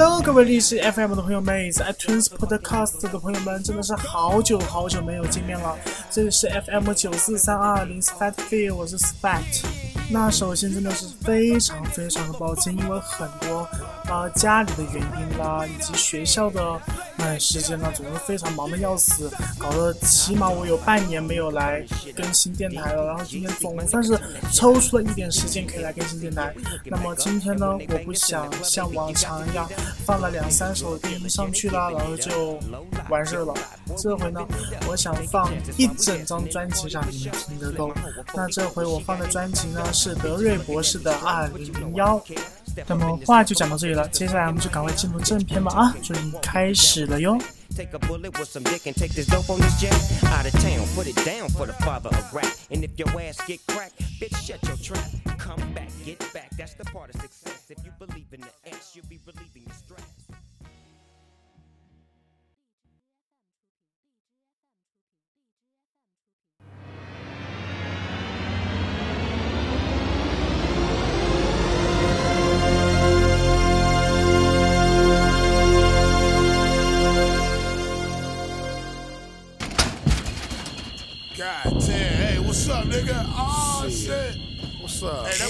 Hello，各位荔枝 FM 的朋友们，以及 iTunes Podcast 的朋友们，真的是好久好久没有见面了。这里是 FM 九四三二零 Spat Feel，我是 Spat。那首先真的是非常非常的抱歉，因为很多呃家里的原因啦，以及学校的哎时间呢，总是非常忙的要死，搞得起码我有半年没有来更新电台了。然后今天总算是抽出了一点时间可以来更新电台。那么今天呢，我不想像往常一样放了两三首电音上去啦，然后就完事儿了。这回呢，我想放一整张专辑让你们听得够。那这回我放的专辑呢？是德瑞博士的二零零幺，那么话就讲到这里了，接下来我们就赶快进入正片吧！啊，准备开始了哟。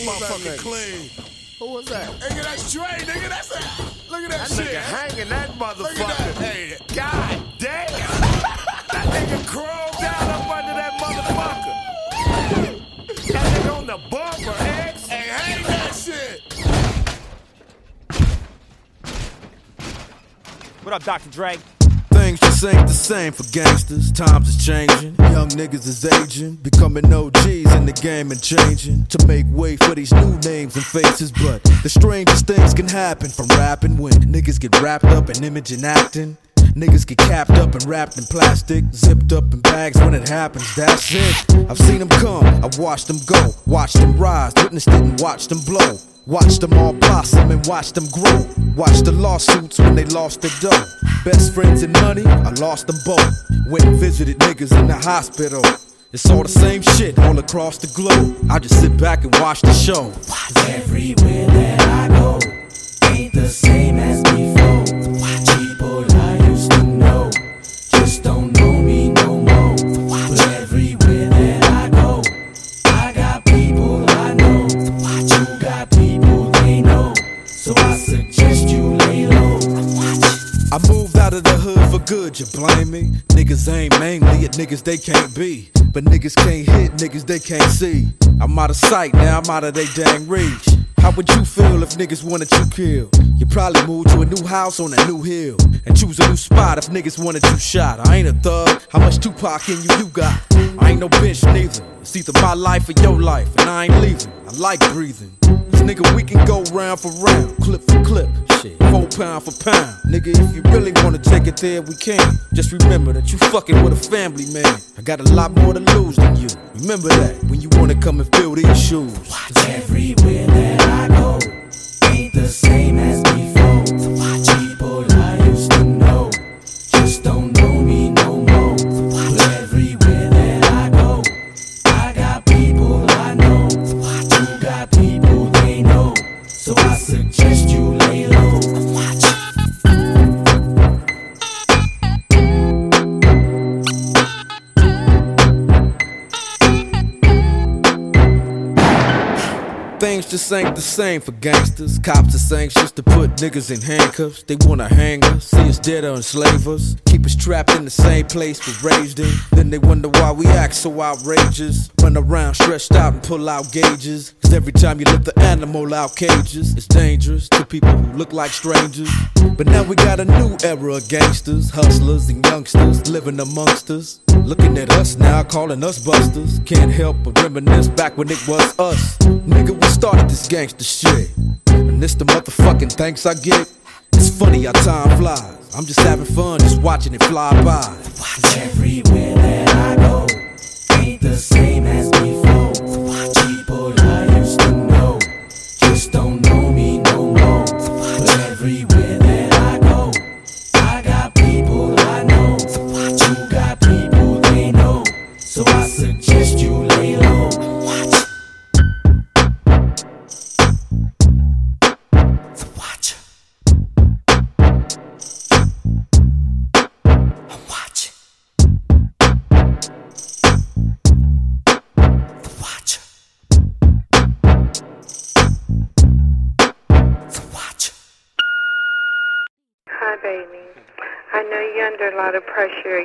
Motherfucker that clean. Who was that? Nigga, that's Dre, nigga. That's a, look at that, shit. that shit. Nigga hanging that motherfucker. Look at that. Hey, God damn. that nigga crawled down up under that motherfucker. that nigga on the bumper, X. Hey, hang that shit. What up, Dr. Dre? Just ain't the same for gangsters. Times is changing. Young niggas is aging. Becoming OGs in the game and changing. To make way for these new names and faces. But the strangest things can happen from rapping when niggas get wrapped up in image and acting. Niggas get capped up and wrapped in plastic, zipped up in bags when it happens, that's it. I've seen them come, I've watched them go, watched them rise, witnessed it and watched them blow. Watched them all blossom and watched them grow. Watched the lawsuits when they lost their dough. Best friends and money, I lost them both. Went and visited niggas in the hospital. It's all the same shit all across the globe. I just sit back and watch the show. Everywhere that I go, you blame me? Niggas ain't mainly at niggas they can't be. But niggas can't hit niggas they can't see. I'm out of sight, now I'm out of they dang reach. How would you feel if niggas wanted you killed? You probably move to a new house on a new hill. And choose a new spot if niggas wanted you shot. I ain't a thug, how much Tupac in you you got? I ain't no bitch neither. It's either my life or your life, and I ain't leaving. I like breathing. Cause nigga, we can go round for round, clip for clip, shit, four pound for pound. Nigga, if you really wanna take it there, we can. Just remember that you fucking with a family man. I got a lot more to lose than you. Remember that when you wanna come and fill these shoes. Everywhere that I go, ain't the same as Just ain't the same for gangsters. Cops is anxious to put niggas in handcuffs. They wanna hang us, see us dead or enslave us. Keep us trapped in the same place we're raised in. Then they wonder why we act so outrageous. Run around stretched out and pull out gauges. Cause every time you lift the animal out cages, it's dangerous to people who look like strangers. But now we got a new era of gangsters, hustlers, and youngsters living amongst us. Looking at us now, calling us busters. Can't help but reminisce back when it was us. Nigga, we started this gangster shit. And this the motherfucking thanks I get. It's funny how time flies. I'm just having fun, just watching it fly by. Everywhere that I go, ain't the same as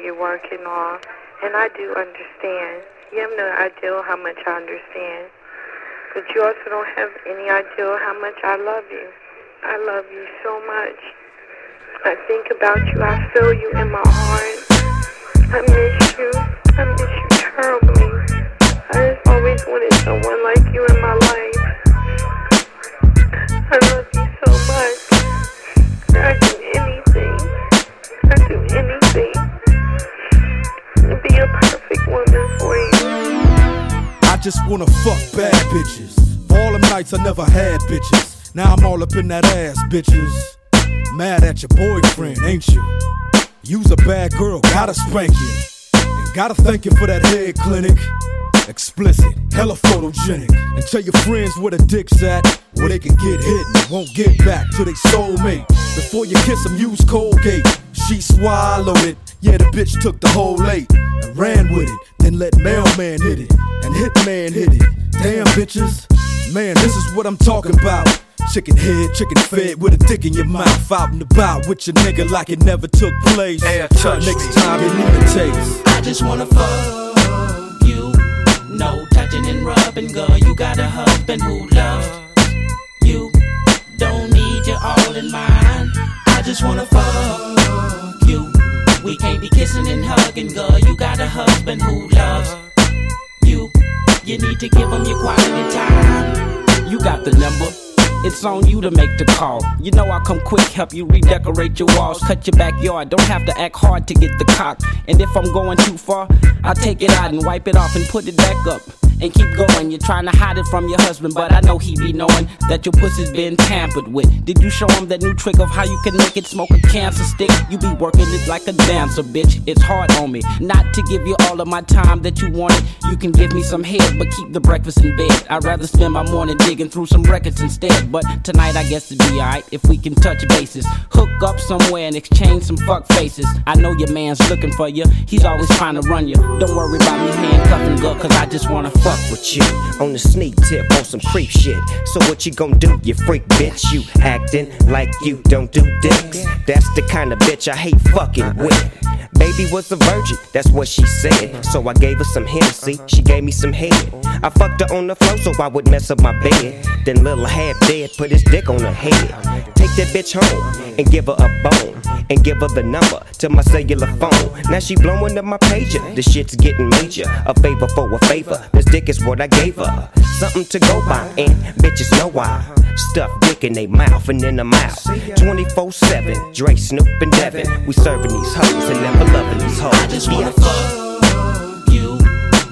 you're working on, and I do understand. You have no idea how much I understand. But you also don't have any idea how much I love you. I love you so much. I think about you. I feel you in my heart. I miss you. I miss you terribly. I just always wanted someone like you in my life. I love you so much. I'd do anything. I'd do anything I just wanna fuck bad bitches. For all them nights I never had bitches. Now I'm all up in that ass, bitches. Mad at your boyfriend, ain't you? You's a bad girl, gotta spank you. And gotta thank you for that head clinic. Explicit, hella photogenic. And tell your friends where the dick's at, where they can get hit and won't get back to they soulmate. Before you kiss them, use Colgate. She swallowed it. Yeah, the bitch took the whole eight and ran with it. Then let mailman hit it and hitman hit it. Damn bitches, man, this is what I'm talking about. Chicken head, chicken fed with a dick in your mouth. Out and about with your nigga like it never took place. Next time you need a taste. I just wanna fuck. No touching and rubbing, girl. You got a husband who loves you. Don't need you all in mine. I just wanna fuck you. We can't be kissing and hugging, girl. You got a husband who loves you. You need to give him your quality time. You got the number. It's on you to make the call. You know I'll come quick, help you redecorate your walls, cut your backyard. Don't have to act hard to get the cock. And if I'm going too far, I'll take it out and wipe it off and put it back up. And keep going. You're trying to hide it from your husband, but I know he be knowing that your pussy's been tampered with. Did you show him that new trick of how you can make it smoke a cancer stick? You be working it like a dancer, bitch. It's hard on me. Not to give you all of my time that you wanted. You can give me some head, but keep the breakfast in bed. I'd rather spend my morning digging through some records instead. But tonight I guess it'd be alright if we can touch bases. Hook up somewhere and exchange some fuck faces. I know your man's looking for you. He's always trying to run you. Don't worry about me handcuffing girl, cause I just wanna fuck with you. on the sneak tip on some creep shit. So what you gon' do, you freak bitch? You acting like you don't do dicks. That's the kind of bitch I hate fucking with. Baby was a virgin, that's what she said. So I gave her some Hennessy, she gave me some head. I fucked her on the floor so I would mess up my bed. Then little half dead put his dick on her head. Take that bitch home and give her a bone. And give her the number to my cellular phone. Now she blowing up my pager. The shit's getting major. A favor for a favor. This dick is what I gave her. Something to go by, and bitches know why. Stuff dick in they mouth and in the mouth. 24 7. Dre, Snoop, and Devin. We serving these hoes and never loving these hoes. I just wanna fuck you.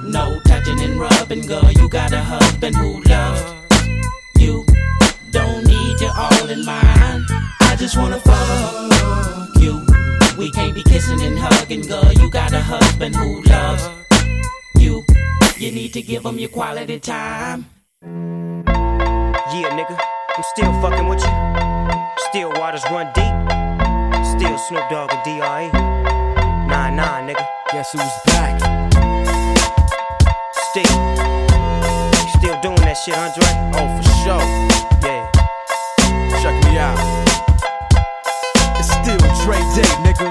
No touching and rubbing, girl. You got a husband who loves you. Don't need you all in mine. I just wanna fuck you. We can't be kissing and hugging, girl. You got a husband who loves. You need to give him your quality time. Yeah, nigga, I'm still fucking with you. Still waters run deep. Still Snoop Dogg and D.R.E. Nah, nah, nigga. Guess who's back? Still. Still doing that shit, Andre? Oh, for sure. Yeah. Check me out. It's still Dre Day, nigga.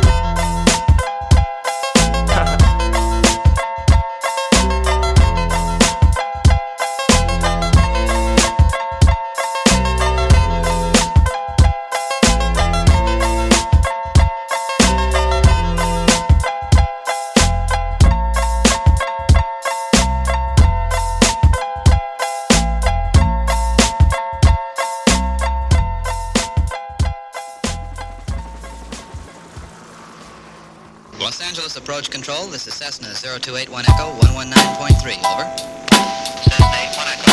This is Cessna 0281 Echo 119.3. Over. Cessna 81 Echo,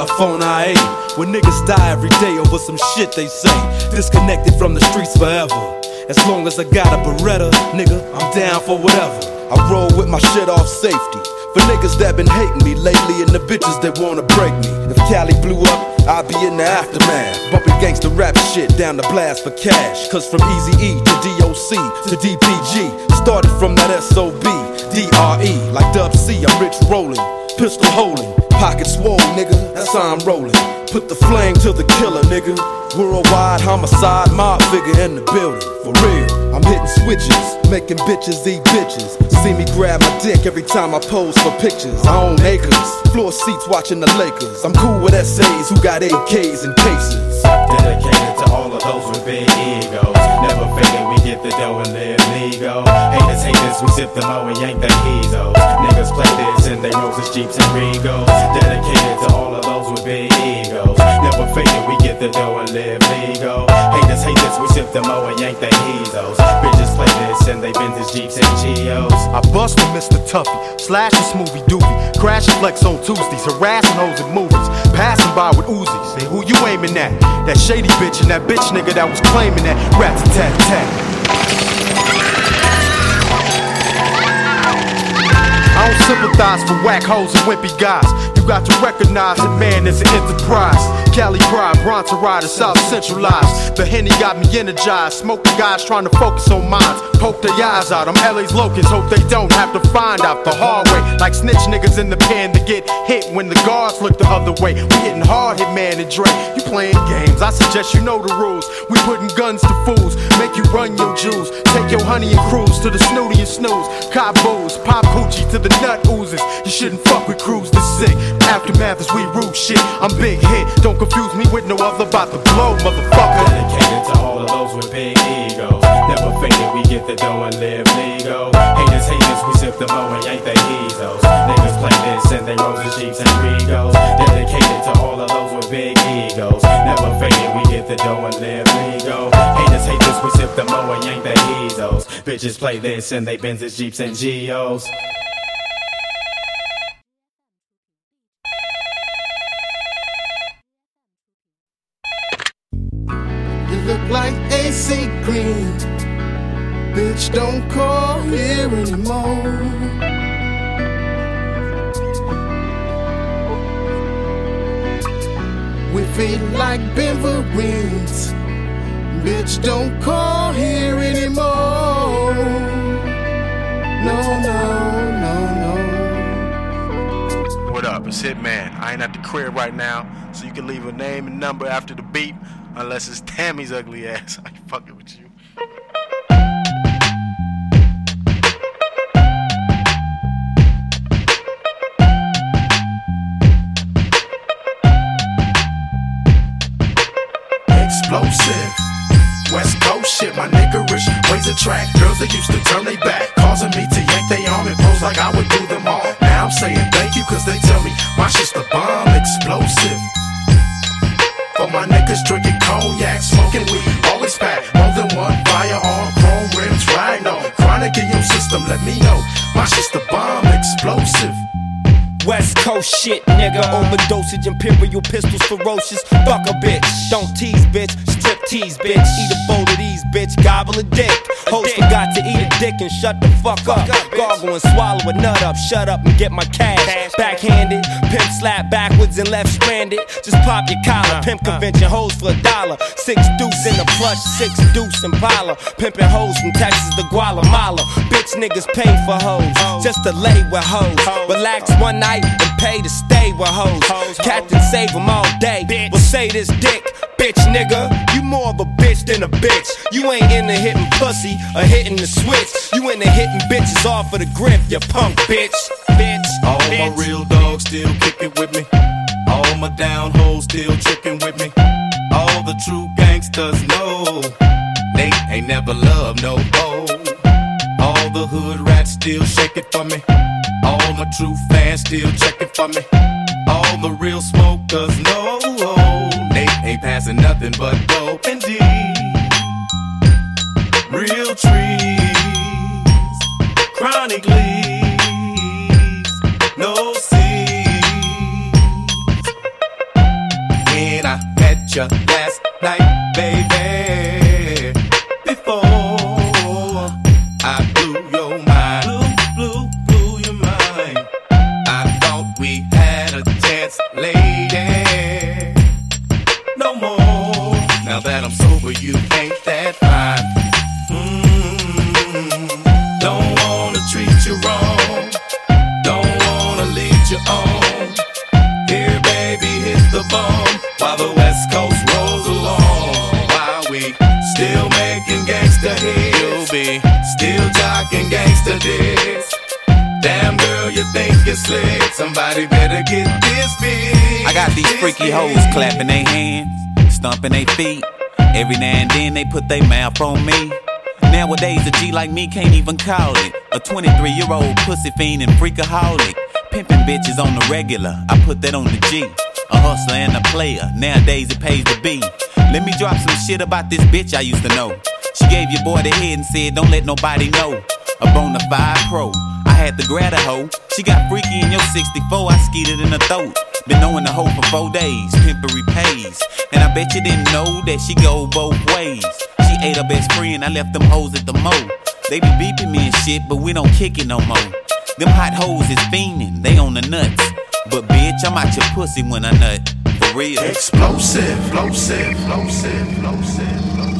California, I ain't. When niggas die every day over some shit they say, disconnected from the streets forever. As long as I got a Beretta, nigga, I'm down for whatever. I roll with my shit off safety. For niggas that been hating me lately and the bitches that wanna break me. If Cali blew up, I'd be in the aftermath. Bumping gangsta rap shit down the blast for cash. Cause from Easy E to DOC to DPG, started from that SOB, DRE. Like Dub C, I'm rich rolling, pistol holding, pocket swole, nigga. That's how I'm rolling. Put the flame to the killer, nigga. Worldwide homicide, mob figure in the building. For real, I'm hitting switches, making bitches eat bitches. See me grab my dick every time I pose for pictures. I own acres, floor seats watching the Lakers. I'm cool with SAs who got AKs and cases. Dedicated to all of those with big egos. Never fading, we get the dough and live legal. Haters hate this, we sip the mo and yank the heezos. Niggas play this in they roses, jeeps, and regos. Dedicated to all of those with big egos. Never fading, we get the dough and live legal. Them oh, O and yank their heezos. Bitches play this and they bend Benzes, Jeeps, and Geos. I bust with Mr. Tuffy, slash a smoothie doobie, crash and flex on Tuesdays, harassing hoes in movies, passing by with Uzis. Hey, who you aiming at? That shady bitch and that bitch nigga that was claiming that rats a tat tat. I don't sympathize for whack hoes and wimpy guys. You got to recognize that man is an enterprise. Cali pride, Bronx rider, South centralized. The Henny got me energized. Smoking guys trying to focus on minds. Poke their eyes out. I'm LA's locust. Hope they don't have to find out the hard way. Like snitch niggas in the pen to get hit when the guards look the other way. We hitting hard, hit man and Dre. You playing games. I suggest you know the rules. We putting guns to fools. Make you run your jewels. Take your honey and cruise to the snooty and snooze. Cop booze, pop coochie to the nut oozes. You shouldn't fuck with crews this sick. Aftermath is we rude shit. I'm big hit. Don't confuse me with no other about to blow, motherfucker. Dedicated to all of those with big egos. Never faking, we get the dough and live legal. Haters, haters, we sip the O and yank their heezos. Niggas play this and they Rolls, Jeeps, and Regos. Dedicated to all of those with big egos. Never faking, we get the dough and live legal. We sip them O and yank their heezos. Bitches play this and they Benzes, Jeeps, and Geos. You look like AC Green. Bitch, don't call here anymore. We feel like Beverines. Bitch, don't call here anymore. No, no, no, no. What up? It's Hitman. I ain't at the crib right now, so you can leave a name and number after the beep, unless it's Tammy's ugly ass. I ain't fucking with you. Attract girls that used to turn they back, causing me to yank they arm and pose like I would do them all. Now I'm saying thank you, cause they tell me my shit's the bomb explosive. For my niggas drinking cognac, smoking weed, always pack more than one firearm, chrome rims, rhino, chronic in your system, let me know. My shit's the bomb explosive. West Coast shit, nigga. Overdosage, imperial pistols, ferocious. Fuck a bitch. Don't tease, bitch. Strip tease, bitch. Eat a bowl of these, bitch. Gobble a dick. Host forgot to eat a dick and shut the fuck up. Gargle and swallow a nut up. Shut up and get my cash. Backhanded. Pimp slap backwards and left stranded. Just pop your collar. Pimp convention hoes for a dollar. Six deuce in the plush, six deuce in Impala. Pimping hoes from Texas to Guatemala. Bitch niggas pay for hoes. Just to lay with hoes. Relax one night and pay to stay with hoes. Captain save them all day. Well, say this dick, bitch nigga. You more of a bitch than a bitch. You ain't into hitting pussy or hitting the switch. You into hitting bitches off of the grip, you punk bitch. Bitch. All bitch. my real dogs still kicking with me. All my down hoes still tricking with me. All the true gangsters know they ain't never loved no hoe. All the hood rats still shake it for me. All my true fans still check it for me. All the real smokers know passing nothing but dope and D. Real trees, chronic leaves, no seeds. When I met you last night, baby, you ain't that fine. Mm, Don't wanna treat you wrong. Don't wanna lead you on. Here, baby, hit the bomb while the West Coast rolls along. While we still making gangsta hits, you'll be still jocking gangsta dicks. Damn girl, you think you're slick? Somebody better get this big. I got these freaky hoes clapping their hands, stomping their feet. Every now and then they put their mouth on me. Nowadays, a G like me can't even call it. A 23 year old pussy fiend and freakaholic. Pimping bitches on the regular, I put that on the G. A hustler and a player, nowadays it pays to be. Let me drop some shit about this bitch I used to know. She gave your boy the head and said, Don't let nobody know. A bona fide pro. I had to grab a hoe. She got freaky in your 64. I skeeted in her throat. Been knowing the hoe for four days. Pimpery pays. And I bet you didn't know that she go both ways. She ate her best friend. I left them hoes at the mo. They be beeping me and shit, but we don't kick it no more. Them hot hoes is fiending. They on the nuts. But bitch, I'm out your pussy when I nut. For real. Explosive, explosive, explosive, explosive. What's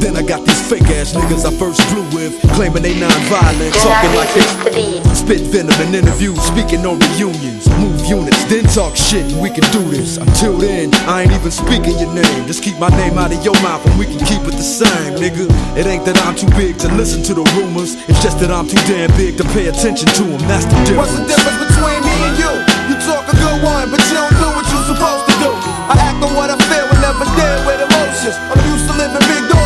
Then I got these fake ass niggas I first blew with, claiming they non-violent, talking like they spit venom in interviews, speaking on reunions, move units, then talk shit, and we can do this. Until then, I ain't even speaking your name. Just keep my name out of your mouth, and we can keep it the same, nigga. It ain't that I'm too big to listen to the rumors, it's just that I'm too damn big to pay attention to them. That's the difference. What's the difference between me and you? You talk a good one, but you don't do what you're supposed to do. I act on what I feel and never deal with emotions. I'm used to living big dog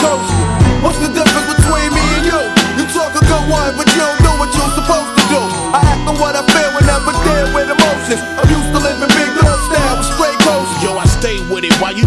coasting. What's the difference between me and you? You talk a good one, but you don't do what you're supposed to do. I act on what I feel and never deal with emotions. I'm used to living big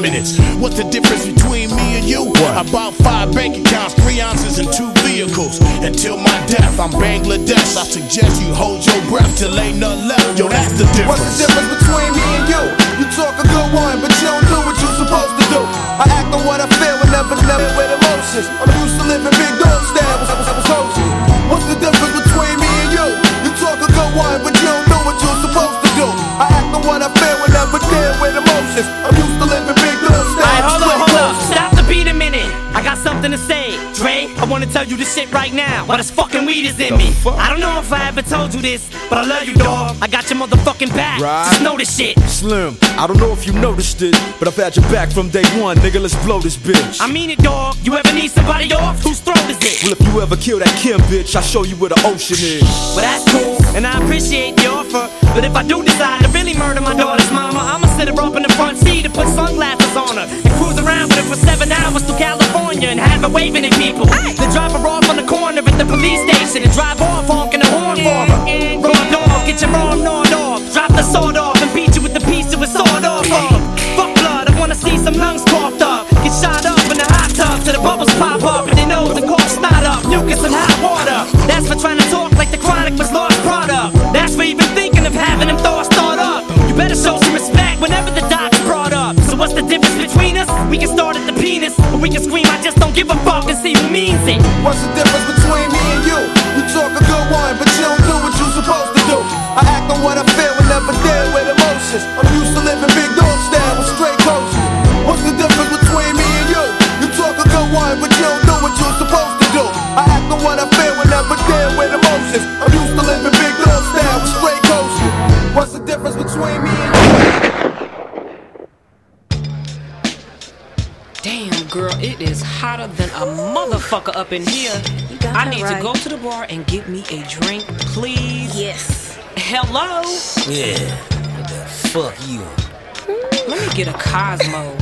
What's the difference between me and you? What? I About five bank accounts, three ounces, and two vehicles. Until my death, I'm Bangladesh. I suggest you hold your breath till ain't none left. Yo, that's the difference. What's the difference between me and you? You talk a good one, but you don't do what you're supposed to do. I act on what I feel and never, never with emotions. I'm used to living big dog style with with coasting. What's the difference between me and you? You talk a good one, but you don't do what you're supposed to do. I act on what I feel and never deal with emotions. I'm used wanna tell you this shit right now. Why this fucking weed is in me. I don't know if I ever told you this, but I love you, dog. I got your motherfucking back. Right. Just know this shit. Slim, I don't know if you noticed it, but I've had your back from day one, nigga. Let's blow this bitch. I mean it, dog. You ever need somebody off? Whose throat is it? Well, if you ever kill that Kim bitch, I'll show you where the ocean is. Well, that's cool, and I appreciate the offer. But if I do decide to really murder my daughter's mama, I'ma sit her up in the front seat and put sunglasses on her and cruise around with her for seven hours to California and have her waving at people. Then station and drive off up in here. I need right. to go to the bar and get me a drink, please. Yes. Hello? Yeah. What the fuck you? Let me get a Cosmo.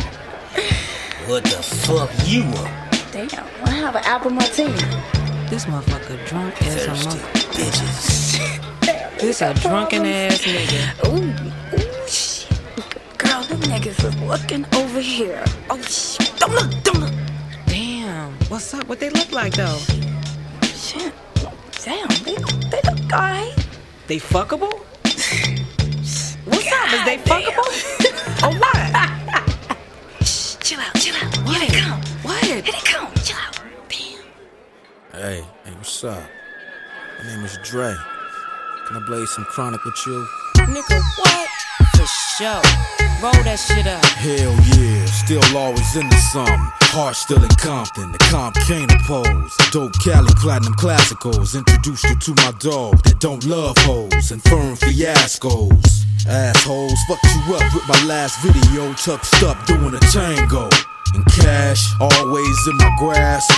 What the fuck you want? Damn, I have an apple martini. This motherfucker drunk as a Thirsty mother. bitches. This a drunken ass nigga. Ooh, ooh, shit. Girl, them niggas is looking over here. Oh, shit. Don't look, don't look. Damn, what's up? What they look like though? Shit. Damn, they, they look alright. They fuckable? What's up? Is they fuckable? or what? Shh, chill out, chill out. What? Here they come. What? Here they come. Chill out. Damn. Hey, hey, what's up? My name is Dre. Can I blaze some chronic with you? Nigga, what? Sure. Roll that shit up. Hell yeah, still always into something. Heart still in Compton, the comp can't oppose. Dope Cali platinum classicals. Introduced you to my dog that don't love hoes and firm fiascos. Assholes, fucked you up with my last video, tucked up doing a tango. And cash always in my grasp.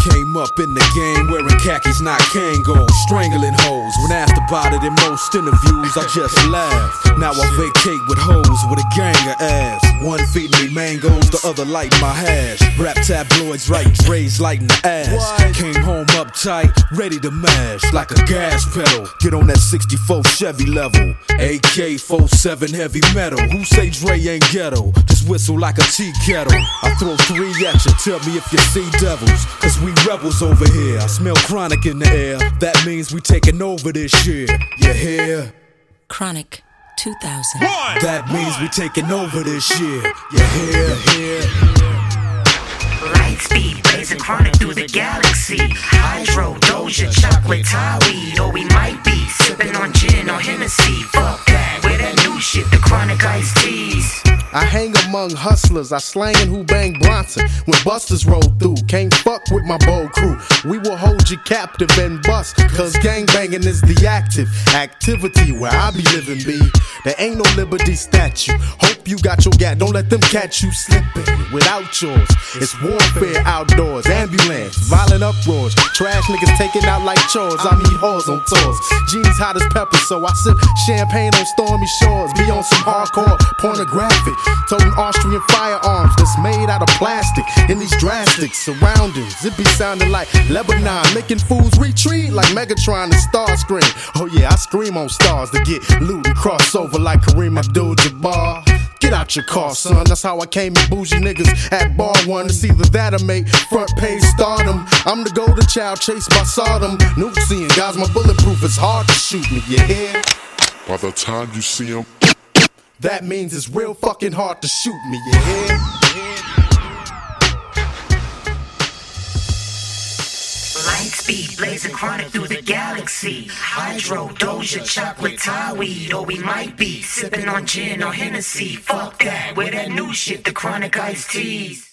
Came up in the game wearing khakis, not Kangol. Strangling hoes. When asked about it in most interviews, I just laugh. Now I vacate with hoes with a gang of ass. One feeding me mangoes, the other lighting my hash. Rap tabloids writing Dre's lighting the ass. Came home uptight, ready to mash like a gas pedal. Get on that 64 Chevy level. AK 47 heavy metal. Who say Dre ain't ghetto? Just whistle like a tea kettle. I throw three at you, tell me if you see devils. Cause we rebels over here. I smell chronic in the air. That means we taking over this year. You hear? Chronic 2000. That means we taking over this year. You hear? Light speed, blazing chronic through the galaxy. Hydro, Doja, chocolate, Thai weed, or we might be sipping on gin or Hennessy. Fuck that, with that new shit, the chronic iced teas. I hang among hustlers, I slangin' who bang Bronson. When busters roll through, can't fuck with my bold crew. We will hold you captive and bust, cause gangbanging is the active activity where I be living, B. There ain't no liberty statue. Hope you got your gat, don't let them catch you slipping without yours. It's warfare outdoors, ambulance, violent uproars. Trash niggas taking out like chores. I meet hoes on tours. Jeans hot as pepper, so I sip champagne on stormy shores. Be on some hardcore pornographic. Toting Austrian firearms that's made out of plastic. In these drastic surroundings, it be sounding like Lebanon. Making fools retreat like Megatron and Starscream. Oh yeah, I scream on stars to get loot and cross over like Kareem Abdul-Jabbar. Get out your car, son. That's how I came in bougie niggas at bar one. It's either that or make front page stardom. I'm the golden child chased by Sodom. Nupsy and guys, my bulletproof. It's hard to shoot me, you hear? By the time you see him, That means it's real fucking hard to shoot me, you hear? Light speed, blazing chronic through the galaxy. Hydro, Doja, chocolate, Thai weed, or we might be sipping on gin or Hennessy. Fuck that, with that new shit, the chronic iced teas.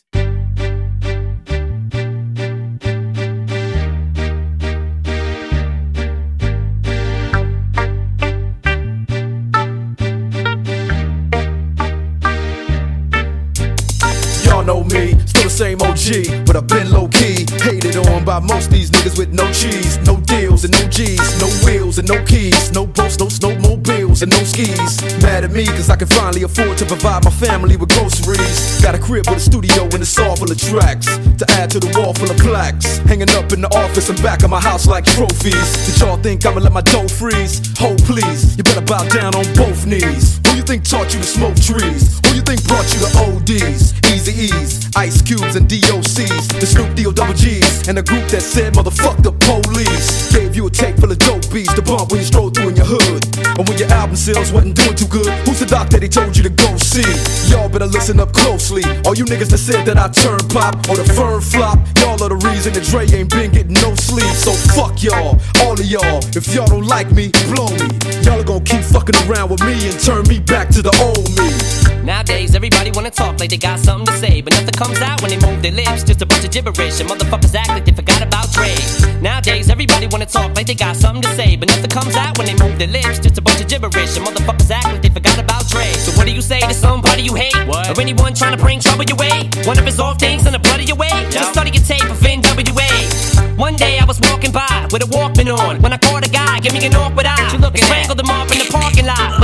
Same OG, but I've been low key. Hated on by most these niggas with no cheese, no deals and no G's, no wheels and no keys, no boats, no snowmobiles and no skis. Mad at me cause I can finally afford to provide my family with groceries. Got a crib with a studio and it's all full of tracks to add to the wall full of plaques. Hanging up in the office and back of my house like trophies. Did y'all think I'ma let my dough freeze? Hold please, you better bow down on both knees. Who you think taught you to smoke trees? Who you think brought you to ODs? Eazy-E's, Ice And DOCs. The Snoop D O double G's. And a group that said, motherfuck the police. Gave you a tape full of dope beats to bump when you stroll through in your hood. And when your album sales wasn't doing too good, who's the doc that he told you to go see? Y'all better listen up closely. All you niggas that said that I turn pop or the firm flop, y'all are the reason that Dre ain't been getting no sleep. So fuck y'all, all of y'all. If y'all don't like me, blow me. Y'all are gonna keep fucking around with me and turn me back to the old me. Nowadays, everybody wanna talk like they got something to say, but nothing comes out when they move their lips. Just a bunch of gibberish, and motherfuckers act like they forgot about Dre. Nowadays, everybody wanna talk like they got something to say, but nothing comes out when they move their lips. Just a bunch of gibberish, and motherfuckers act like they forgot about Dre. So what do you say to somebody you hate, what? or anyone trying to bring trouble your way? One of his off things in the blood of your way. Just study your tape of NWA. One day I was walking by with a Walkman on when I caught a guy, give me an awkward eye. You looking strangled him off in the parking lot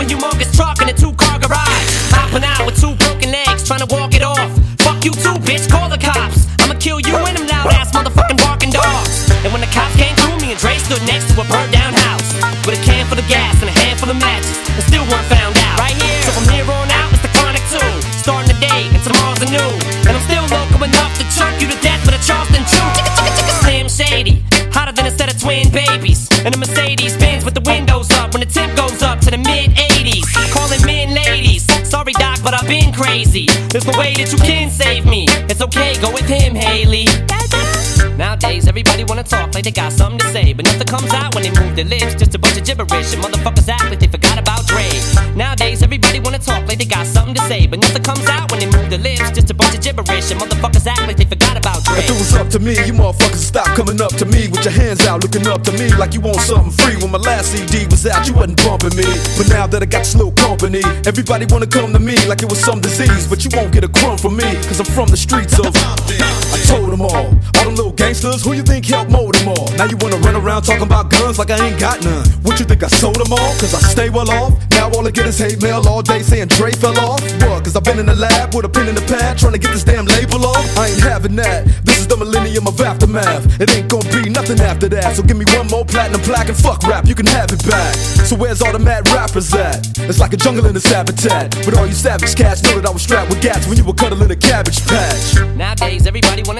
a humongous truck in a two car garage. Hopping out with two broken legs, trying to walk it off. Fuck you too, bitch, call the cops. I'ma kill you and them loud ass motherfucking barking dogs. And when the cops came through, me and Dre stood next to a burnt down house. With a can full of gas and a handful of matches. And still weren't found out. Right here. So from here on out, it's the chronic two. Starting the day and tomorrow's a new. And I'm still local enough to choke you to death with a Charleston chew. Slim Shady. Hotter than a set of twin babies. And a Mercedes Benz with the windows up when the temp goes up to the mid 80s. But I've been crazy. There's no way that you can save me. It's okay, go with him, Haley. Nowadays, everybody wanna talk like they got something to say, but nothing comes out when they move their lips. Just a bunch of gibberish, and motherfuckers act like they forgot about Dre. Nowadays, everybody wanna talk like they got something to say, but nothing comes out when they move their lips. Just a bunch of gibberish, and motherfuckers act like they forgot about Dre. If it was up to me, you motherfuckers stop coming up to me with your hands out, looking up to me like you want something free. When my last CD was out, you wasn't bumping me. But now that I got this little company, everybody wanna come to me like it was some disease. But you won't get a crumb from me, cause I'm from the streets of. Told them all, all them little gangsters, who you think helped mold them all? Now you wanna run around talking about guns like I ain't got none. What you think I sold them all? Cause I stay well off. Now all I get is hate mail all day saying Dre fell off. What? Cause I've been in the lab with a pen in the pad trying to get this damn label off. I ain't having that. This is the millennium of aftermath. It ain't gonna be nothing after that. So give me one more platinum plaque and fuck rap, you can have it back. So where's all the mad rappers at? It's like a jungle in this habitat. But all you savage cats know that I was strapped with gats when you were cuddling a cabbage patch. Nowadays, everybody wanna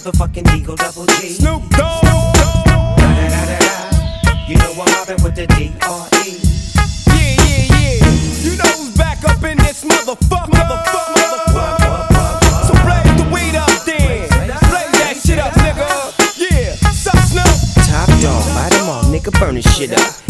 Motherfucking Eagle Double G. Snoop Dogg. You know I'm mobbing with the D.R.E. Yeah, yeah, yeah. You know who's back up in this motherfucker. So blaze the weed up then. Blaze that shit up, nigga. Yeah. Sup, Snoop? Top dog, all, nigga, burn this shit up.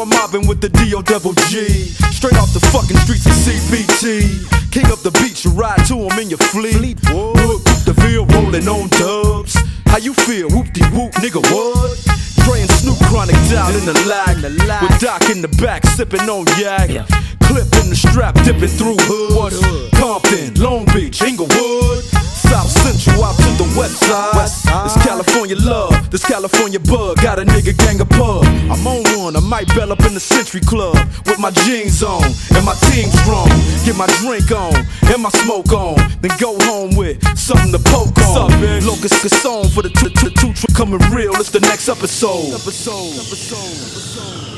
I'm mobbing with the D.O. double G. Straight off the fucking streets of CPT. King up the beach, you ride to him in your fleet. Look, the Ville rolling on dubs. How you feel? Whoop de whoop, nigga, what? Dre and Snoop Chronic down in the lag. With Doc in the back, sipping on yak. Clip in the strap, dipping through hood. Compton, Long Beach, Inglewood. South Central out to the west side. This California love, this California bug. Got a nigga gang of pub. I'm on one, I might bell up in the Century Club with my jeans on and my team strong. Get my drink on and my smoke on. Then go home with something to poke on. Locust Casson for the two, two, two, two coming real. It's the next episode. Episode.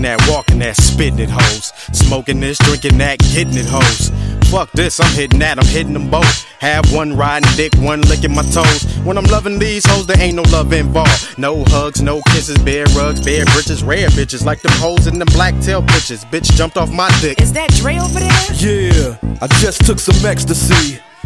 Talking that, walking that, spitting it hoes. Smoking this, drinking that, getting it hoes. Fuck this, I'm hitting that, I'm hitting them both. Have one riding dick, one licking my toes. When I'm loving these hoes, there ain't no love involved. No hugs, no kisses, bare rugs, bare britches, rare bitches. Like them hoes in them black tail bitches. Bitch jumped off my dick. Is that Dre over there? Yeah, I just took some ecstasy.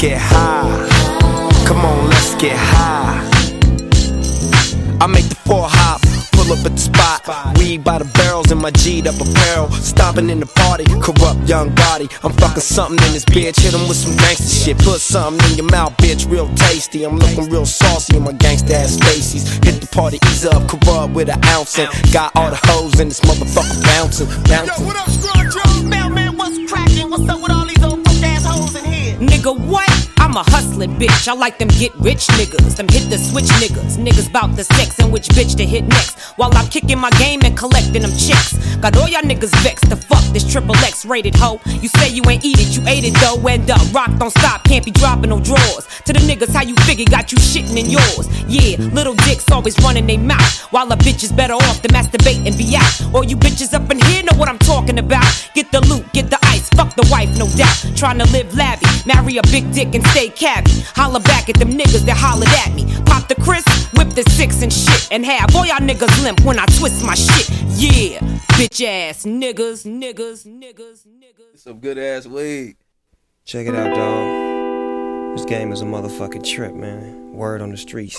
Get high. Come on, let's get high. I make the four hop, pull up at the spot. Weed by the barrels in my G'd up apparel. Stomping in the party, corrupt young body. I'm fucking something in this bitch. Hit 'em with some gangster shit. Put something in your mouth, bitch, real tasty. I'm looking real saucy in my gangsta ass faces. Hit the party, ease up, corrupt with an ounce. And got all the hoes in this motherfucker bouncing, bouncing. Yo, what up, Scrunch? Mailman, what's cracking? What's up with all these old Nigga, what? I'm a hustling bitch. I like them get rich niggas. Them hit the switch niggas. Niggas bout the sex and which bitch to hit next. While I'm kicking my game and collecting them checks. Got all y'all niggas vexed. to fuck this triple X rated hoe. You say you ain't eat it, you ate it though. And the rock don't stop, can't be dropping no drawers. To the niggas, how you figure got you shitting in yours. Yeah, little dicks always running they mouth. While a bitch is better off to masturbate and be out. All you bitches up in here know what I'm talking about. Get the loot, get the ice, fuck the wife, no doubt. Trying to live lavish, marry a big dick and stay cabby. Holla back at them niggas that hollered at me. Pop the Chris, whip the six and shit. And have all y'all niggas limp when I twist my shit. Yeah, bitch ass niggas, niggas, niggas. Niggas. Some good ass weed. Check it out, dog. This game is a motherfucking trip, man. Word on the streets.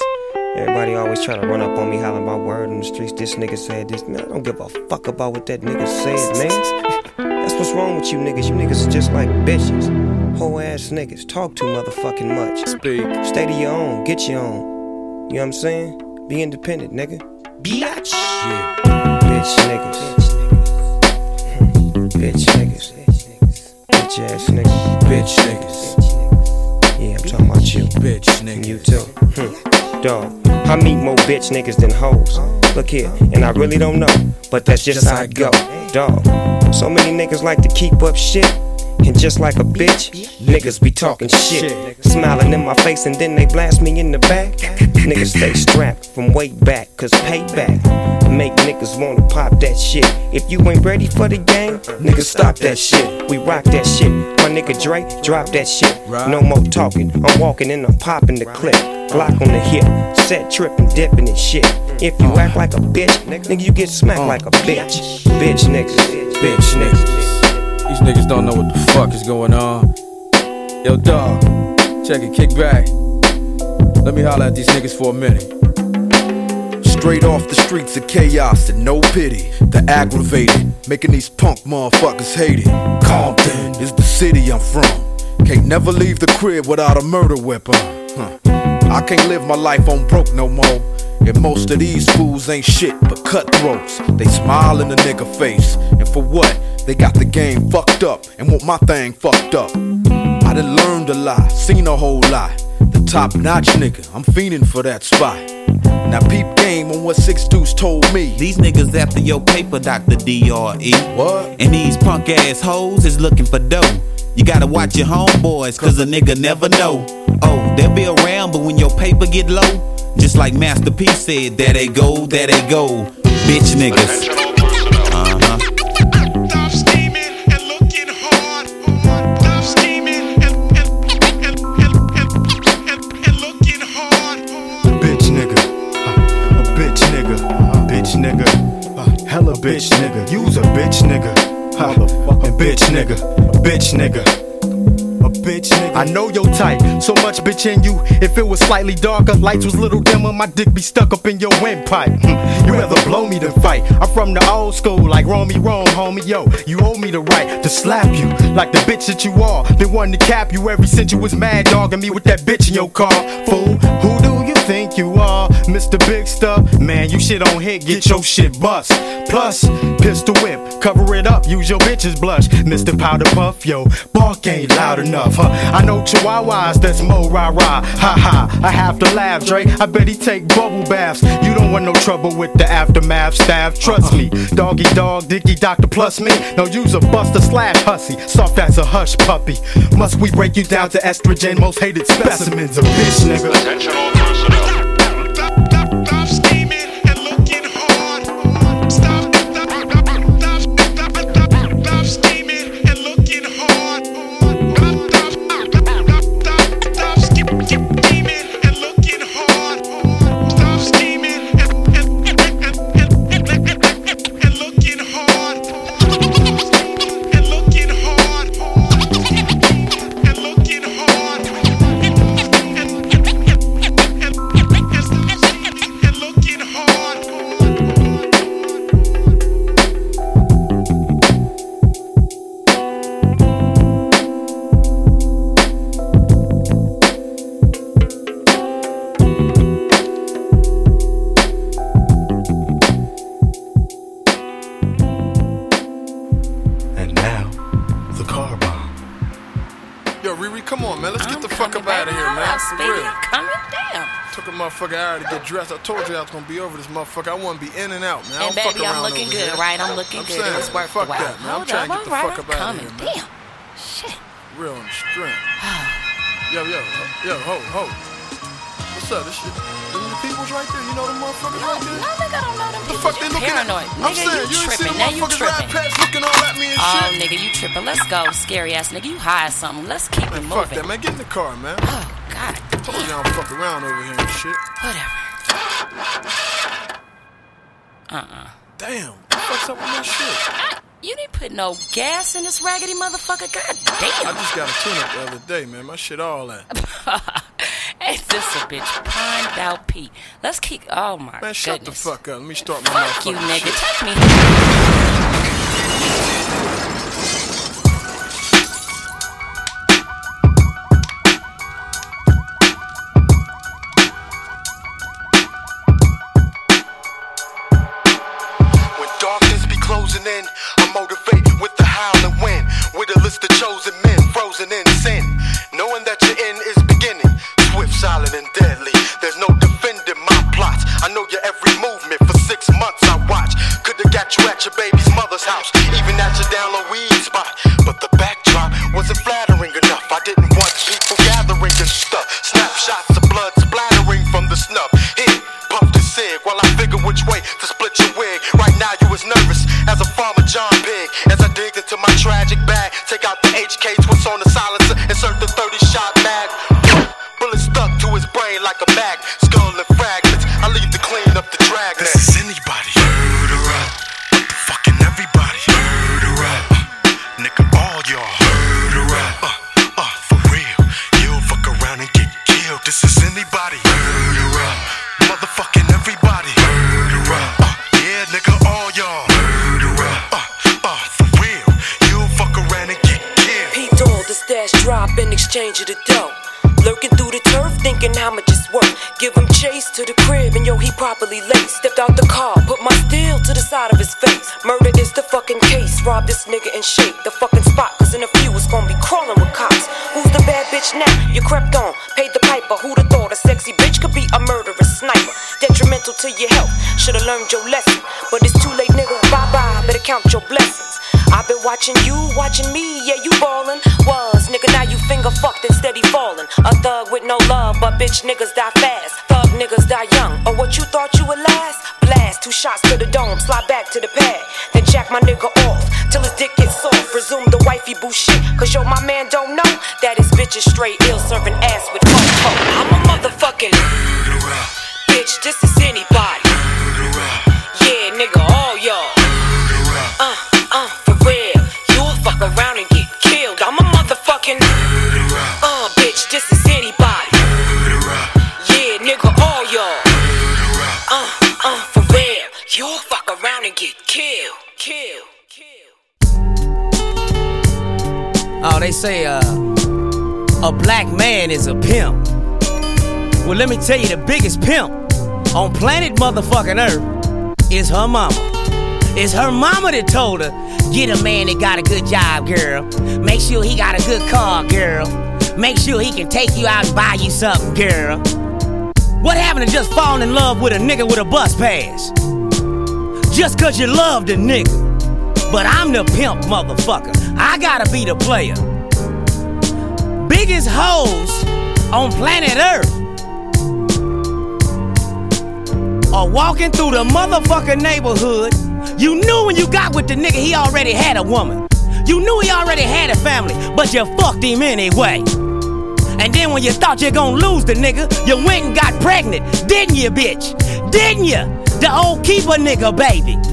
Everybody always try to run up on me hollering about word on the streets. This nigga said this. Man, I don't give a fuck about what that nigga said, man. What's wrong with you niggas. You niggas are just like bitches. Whole ass niggas. Talk too motherfucking much. Speak. Stay to your own. Get your own. You know what I'm saying? Be independent, nigga. Bitch. Yeah. Bitch niggas. Hmm. Bitch niggas. Bitch ass niggas. Bitch niggas. Yeah, I'm talking about you. Bitch niggas. You too. Hmm. Dog. I meet more bitch niggas than hoes. Look here, and I really don't know, but that's just how it go. Dog. So many niggas like to keep up shit. And just like a bitch, niggas be talking shit. Smiling in my face and then they blast me in the back. Niggas stay strapped from way back, cause payback make niggas wanna pop that shit. If you ain't ready for the game, niggas stop that shit. We rock that shit. My nigga Dre, drop that shit. No more talking, I'm walking and I'm popping the clip. Glock on the hip, set tripping, dipping and shit. If you act like a bitch, nigga, you get smacked like a bitch. Bitch niggas, bitch niggas. These niggas don't know what the fuck is going on. Yo, dog, check it, kick back. Let me holler at these niggas for a minute. Straight off the streets of chaos and no pity. The aggravated, making these punk motherfuckers hate it. Compton is the city I'm from. Can't never leave the crib without a murder weapon. Huh. I can't live my life on broke no more. And most of these fools ain't shit but cutthroats. They smile in the nigga face. And for what? They got the game fucked up and want my thing fucked up. I done learned a lot, seen a whole lot. The top notch nigga, I'm fiending for that spot. Now peep game on what Six Deuce told me. These niggas after your paper, Dr. D.R.E. What? And these punk ass hoes is looking for dough. You gotta watch your homeboys, cause a nigga never know. Oh, they'll be around, but when your paper get low, just like Master P said, there they go, there they go. Bitch niggas. Bitch nigga. Uh, a bitch nigga. A bitch nigga. Uh, hella bitch nigga. You's a bitch nigga. Uh, a bitch nigga. A bitch nigga. Bitch nigga. I know your type. So much bitch in you. If it was slightly darker, lights was little dimmer, my dick be stuck up in your windpipe. Hmm, You rather blow me than fight. I'm from the old school, like roll me wrong, homie. Yo, you owe me the right to slap you like the bitch that you are. Been wanting to cap you ever since you was mad dogging me with that bitch in your car. Fool, who do Mr. Big Stuff, man, you shit on hit, get your shit bust. Plus, pistol whip, cover it up, use your bitch's blush. Mr. Powder Puff, yo, bark ain't loud enough, huh? I know chihuahuas that's mo rah rah, ha ha. I have to laugh, Dre. I bet he take bubble baths. You don't want no trouble with the aftermath staff, trust me. Doggy dog, dicky doctor plus me. No use a buster slash hussy, soft as a hush puppy. Must we break you down to estrogen, most hated specimens of bitch nigga. And motherfucker hour to get dressed. I told you I was gonna be over this motherfucker. I want to be in and out, man. And baby, I'm looking good, here. right? I'm looking good. It saying, was worth fuck the while. that, man. I'm trying to get the I'm fuck up I'm out of here, man. Damn. Shit. Real the strength. yo, yo, yo, ho, ho. What's up? This shit. Them the people's right there. You know them motherfuckers right there? No, nigga, I don't know them The people. fuck they You looking at? paranoid. I'm Nigga, saying, you you tripping. Now you ride tripping. past looking all at me and Oh, shit. nigga, you tripping. Let's go, scary ass nigga. You high or something. Let's keep it moving. fuck that, man. Get in the car, man. You I don't fuck around over here and shit. Whatever. Uh-uh. Damn, what the fuck's up with my shit? You didn't put no gas in this raggedy motherfucker. God damn. I just got a tune up the other day, man. My shit all that. Ain't this a bitch primed out Pete? Let's keep. Oh my Man, shut the fuck up. Let me start my Fuck you, nigga. shit. Take me. Exchange of the dough. Lurking through the turf, thinking how much it's worth. Give him chase to the crib, and yo, he properly laced. Stepped out the car, put my steel to the side of his face. Murder is the fucking case. Rob this nigga and shake the fucking spot, cause in a few it's gonna be crawling with cops. Who's the bad bitch now? You crept on, paid the piper. Who'd have thought a sexy bitch could be a murderous sniper? Detrimental to your health, should've learned your lesson. But it's too late, nigga. Bye bye, better count your blessings. I've been watching you, watching me, yeah, you ballin'. A thug with no love, but bitch niggas die fast. Thug niggas die young. Or what you thought you would last? Blast, two shots to the dome, slide back to the pad. Then jack my nigga off till his dick gets soft. Resume the wifey boo shit, cause yo, my man don't know that his bitch is straight ill, serving ass with fuck. I'm a motherfucking bitch, this is anybody. Oh, they say uh, a black man is a pimp. Well, let me tell you, the biggest pimp on planet motherfucking Earth is her mama. It's her mama that told her, get a man that got a good job, girl. Make sure he got a good car, girl. Make sure he can take you out and buy you something, girl. What happened to just falling in love with a nigga with a bus pass? Just cause you love a nigga. But I'm the pimp, motherfucker. I gotta be the player. Biggest hoes on planet Earth are walking through the motherfucking neighborhood. You knew when you got with the nigga he already had a woman. You knew he already had a family, but you fucked him anyway. And then when you thought you're gonna lose the nigga, you went and got pregnant, didn't you, bitch? Didn't you? The old keeper nigga, baby.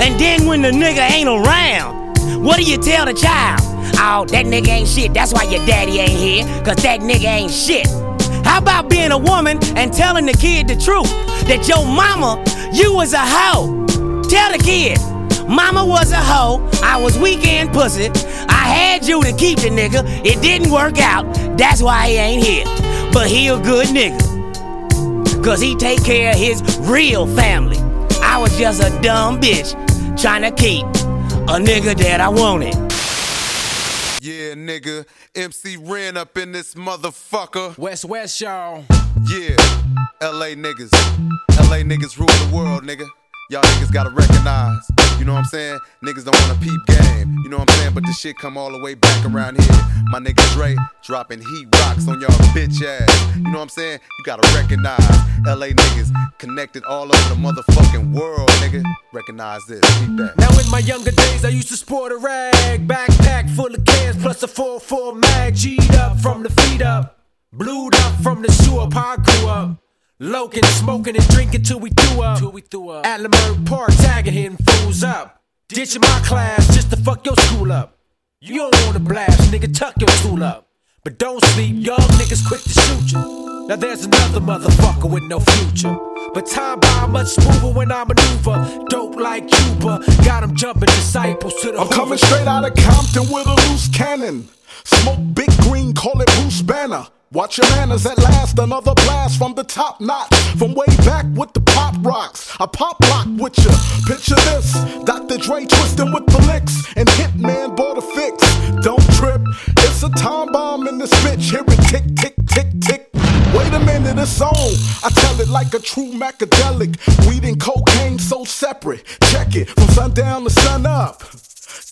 And then when the nigga ain't around, what do you tell the child? Oh, that nigga ain't shit. That's why your daddy ain't here, cause that nigga ain't shit. How about being a woman and telling the kid the truth? That your mama, you was a hoe. Tell the kid, mama was a hoe. I was weekend pussy. I had you to keep the nigga. It didn't work out. That's why he ain't here. But he a good nigga. Cause he take care of his real family. I was just a dumb bitch trying to keep a nigga that I wanted. Yeah, nigga. MC Ren up in this motherfucker. West West, y'all. Yeah. LA niggas. LA niggas rule the world, nigga. Y'all niggas gotta recognize. You know what I'm saying? Niggas don't wanna peep game. You know what I'm saying? But this shit come all the way back around here. My nigga Dre dropping heat rocks on y'all bitch ass. You know what I'm saying? You gotta recognize. LA niggas connected all over the motherfucking world, nigga. Recognize this. Keep that. Now in my younger days, I used to sport a rag, backpack full of cans plus a 4-4 mag, G'd up from the feet up, blued up from the sewer, I grew up. Loking, smoking, and drinking till we threw up. Till we threw up. At Leimert Park, tagging hitting fools up. Ditching my class just to fuck your school up. You don't wanna blast, nigga, tuck your tool up. But don't sleep, young niggas quick to shoot you. Now there's another motherfucker with no future. But time by much smoother when I maneuver. Dope like Cuba, got 'em jumping disciples to the I'm coming straight out of Compton with a loose cannon. Smoke big green, call it Bruce Banner. Watch your manners at last, another blast from the top notch. From way back with the pop rocks. I pop lock with ya. Picture this Dr. Dre twisting with the licks. And Hittman bought a fix. Don't trip, it's a time bomb in this bitch. Hear it tick, tick, tick, tick. Wait a minute, it's on. I tell it like a true macadelic. Weed and cocaine so separate. Check it from sundown to sun up.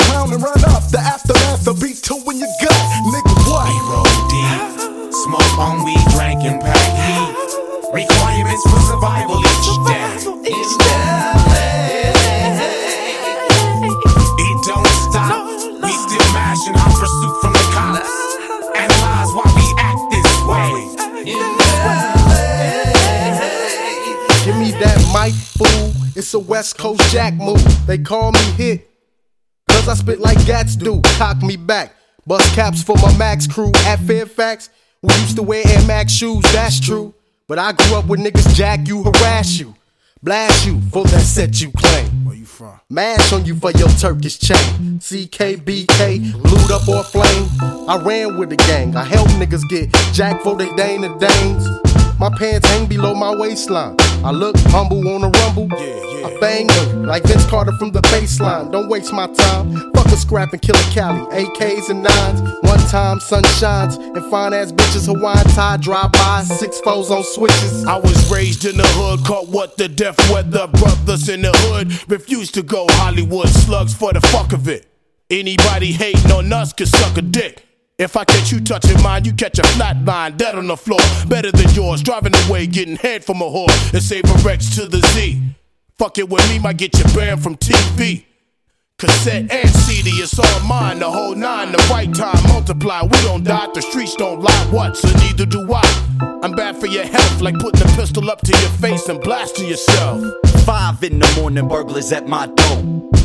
Clown and run up. The aftermath, beat two in your gut. Nigga, what? We roll deep, smoke on weed, drank and pack heat. Requirements for survival each day. Each day. It don't stop. We still mashing our pursuit from the cops. Analyze why we act this way. Give me that mic, fool. It's a West Coast Jack move. They call me hit. Cause I spit like gats do. Cock me back. Bust caps for my Max crew at Fairfax. We used to wear Air Max shoes, that's true. But I grew up with niggas jack you, harass you. Blast you for that set you claim. Where you from? Mash on you for your Turkish chain. CKBK, blued up or flame. I ran with the gang. I helped niggas get jack for they Dane and Danes. My pants hang below my waistline. I look humble on a rumble. I bang them like Vince Carter from the baseline. Don't waste my time. Fuck a scrap and kill a Cali. AKs and nines. One time sun shines and fine ass bitches Hawaiian tie drive by. Six foes on switches. I was raised in the hood, caught what the death weather. Brothers in the hood refused to go Hollywood slugs for the fuck of it. Anybody hating on us can suck a dick. If I catch you touching mine, you catch a flat line, dead on the floor. Better than yours, driving away, getting head from a whore. And save a Rex to the Z. Fuck it with me, might get you banned from TV. Cassette and CD, it's all mine. The whole nine, the right time, multiply. We don't die, the streets don't lie. What? So neither do I. I'm bad for your health, like putting a pistol up to your face and blasting yourself. Five in the morning, burglars at my door.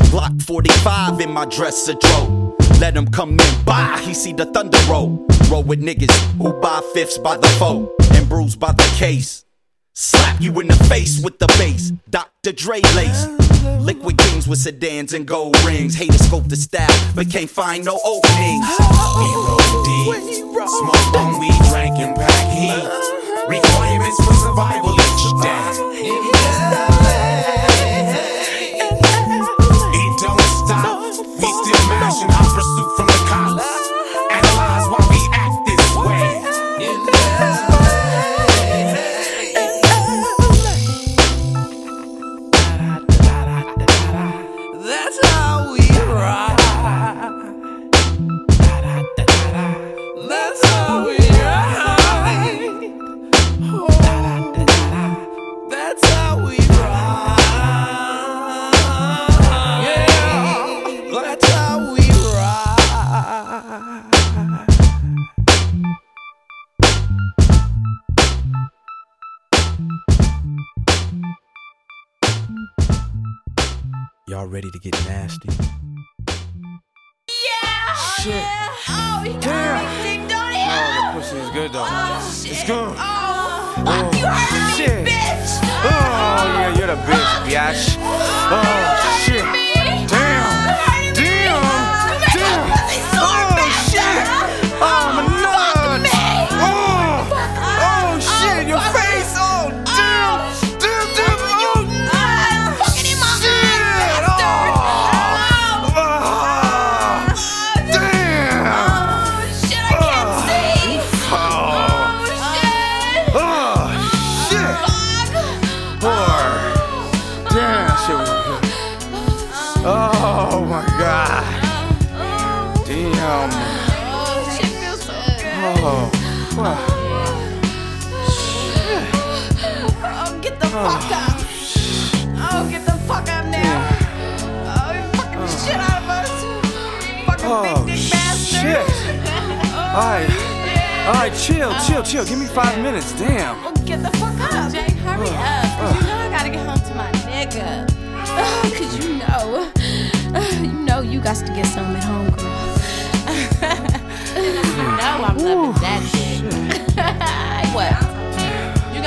Glock 45 in my dresser drawer. Let him come in, bye, he see the thunder roll. Roll with niggas who buy fifths by the foe and bruised by the case. Slap you in the face with the bass. Dr. Dre lace. Liquid kings with sedans and gold rings. Haters scope the style, but can't find no openings. We roll deep, smoke on weed, drank and pack heat. Requirements for survival ready to get nasty?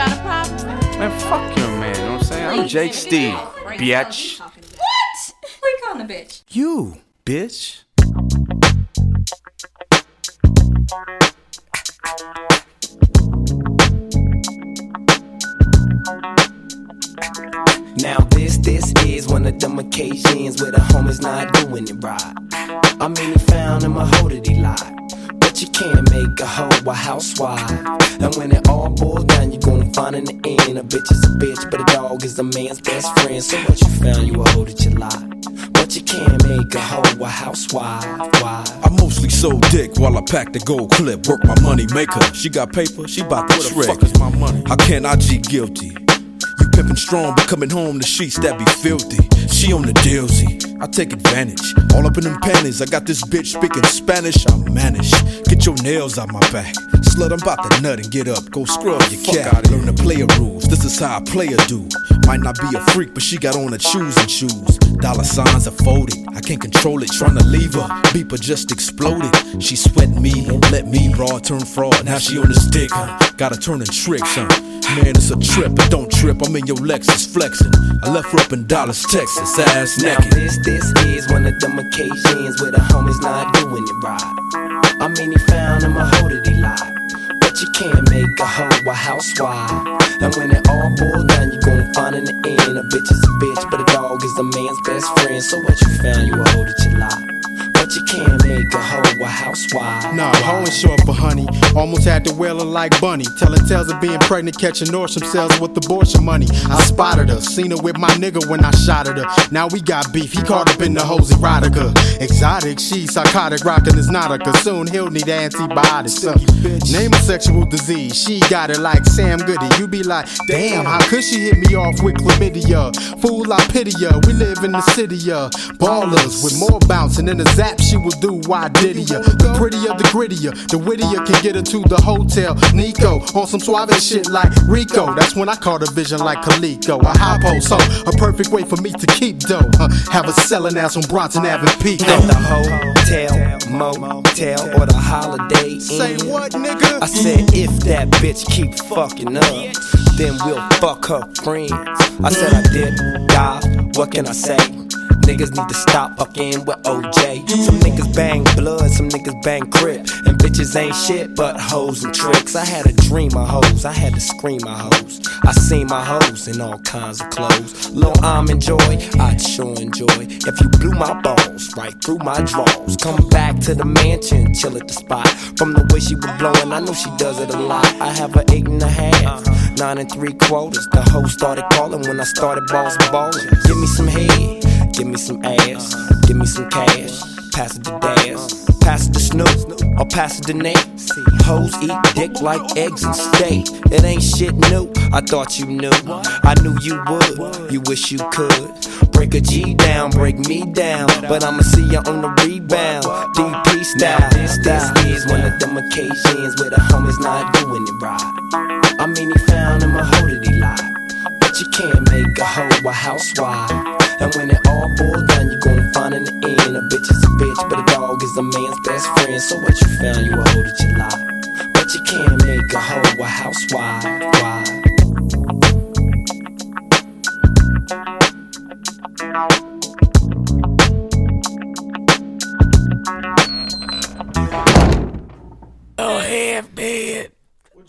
Got a problem? Man, fuck your man. You know what I'm saying? I'm Jake Steve, biatch. What? Freak calling the bitch. You, bitch. Now this, this is one of them occasions where the homies not doing it right. I mean, he found him a hoe that he lied. But you can't make a hoe a housewife. And when it all boils down, you're gonna find in the end a bitch is a bitch, but a dog is a man's best friend. So what you found, you a hoe that you lied. But you can't make a hoe a housewife. Why? I mostly sold dick while I packed the gold clip. Work my money maker. She got paper, she bout to Where the trick. fuck is my money? How can I G guilty? You pimpin' strong, but coming home the sheets that be filthy. She on the dealsy. I take advantage. All up in them panties. I got this bitch speaking Spanish. I'm manage. Get your nails out my back. Slut, I'm about to nut and get up. Go scrub your cat. Learn the player rules. This is how a player do. Might not be a freak, but she got on her shoes and shoes. Dollar signs are folded. I can't control it. Trying to leave her. Beeper just exploded. She sweating me. Won't let me. Broad turn fraud. Now she on this dick, huh? Gotta turn in tricks, huh? Man, it's a trip, but don't trip. I'm in your Lexus flexing. I left her up in Dallas, Texas, ass Now naked. this, this is one of them occasions where the homies not doing it right. I mean, he found him a hoe that he lied. But you can't make a hoe a housewife. And when it all boils down, you're gonna find in the end a bitch is a bitch, but a dog is a man's best friend. So what you found, you a hoe that you lied. But you can't make a hoe a housewife. Nah, hoe ain't short for honey. Almost had to wail her like bunny. Telling tales of being pregnant, catching Norsham cells with abortion money. I spotted her, seen her with my nigga when I shot at her. Now we got beef, he caught up in the hose erotica. Exotic, she psychotic, rockin' is not a soon he'll need antibiotics. Uh, name a sexual disease, she got it like Sam Goody. You be like, damn, how could she hit me off with chlamydia? Fool, I pity ya. We live in the city, uh, ballers with more bouncing than a zap. She will do. Why did ya? The prettier, the grittier, the wittier can get her to the hotel. Nico on some suave shit like Rico. That's when I caught a vision like Kaliko. A high post, so a perfect way for me to keep dough. Huh, have a selling ass on Bronson Avenue Pico. At the hotel, motel, or the holiday Inn. Say what, nigga? I said if that bitch keep fucking up, then we'll fuck her friends. I said I did, God, what can I say? Niggas need to stop fucking with OJ. Some niggas bang blood, some niggas bang crip. And bitches ain't shit but hoes and tricks. I had a dream of hoes, I had to scream my hoes. I seen my hoes in all kinds of clothes. Lil' I'm enjoy, I'd sure enjoy. If you blew my balls right through my drawers. Come back to the mansion, chill at the spot. From the way she was blowing, I know she does it a lot. I have her eight and a half, uh-huh. nine and three quarters. The hoe started calling when I started boss ballin'. Give me some head, give me some ass, give me some cash. Pass it to Daz, pass it to Snoop, or pass it to Nate. Hoes eat dick like eggs and steak. It ain't shit new. I thought you knew. I knew you would. You wish you could. Break a G down, break me down. But I'ma see you on the rebound. DP style. This, this is one of them occasions where the homies not doing it right. I mean, he found him a hoe that he lied. But you can't make a hoe a housewife. And when it all boils down, you gon' find in the end a bitch is a bitch, but a dog is a man's best friend. So what you found, you a hoe that you lie. But you can't make a hoe a housewife. Why? Oh, half dead.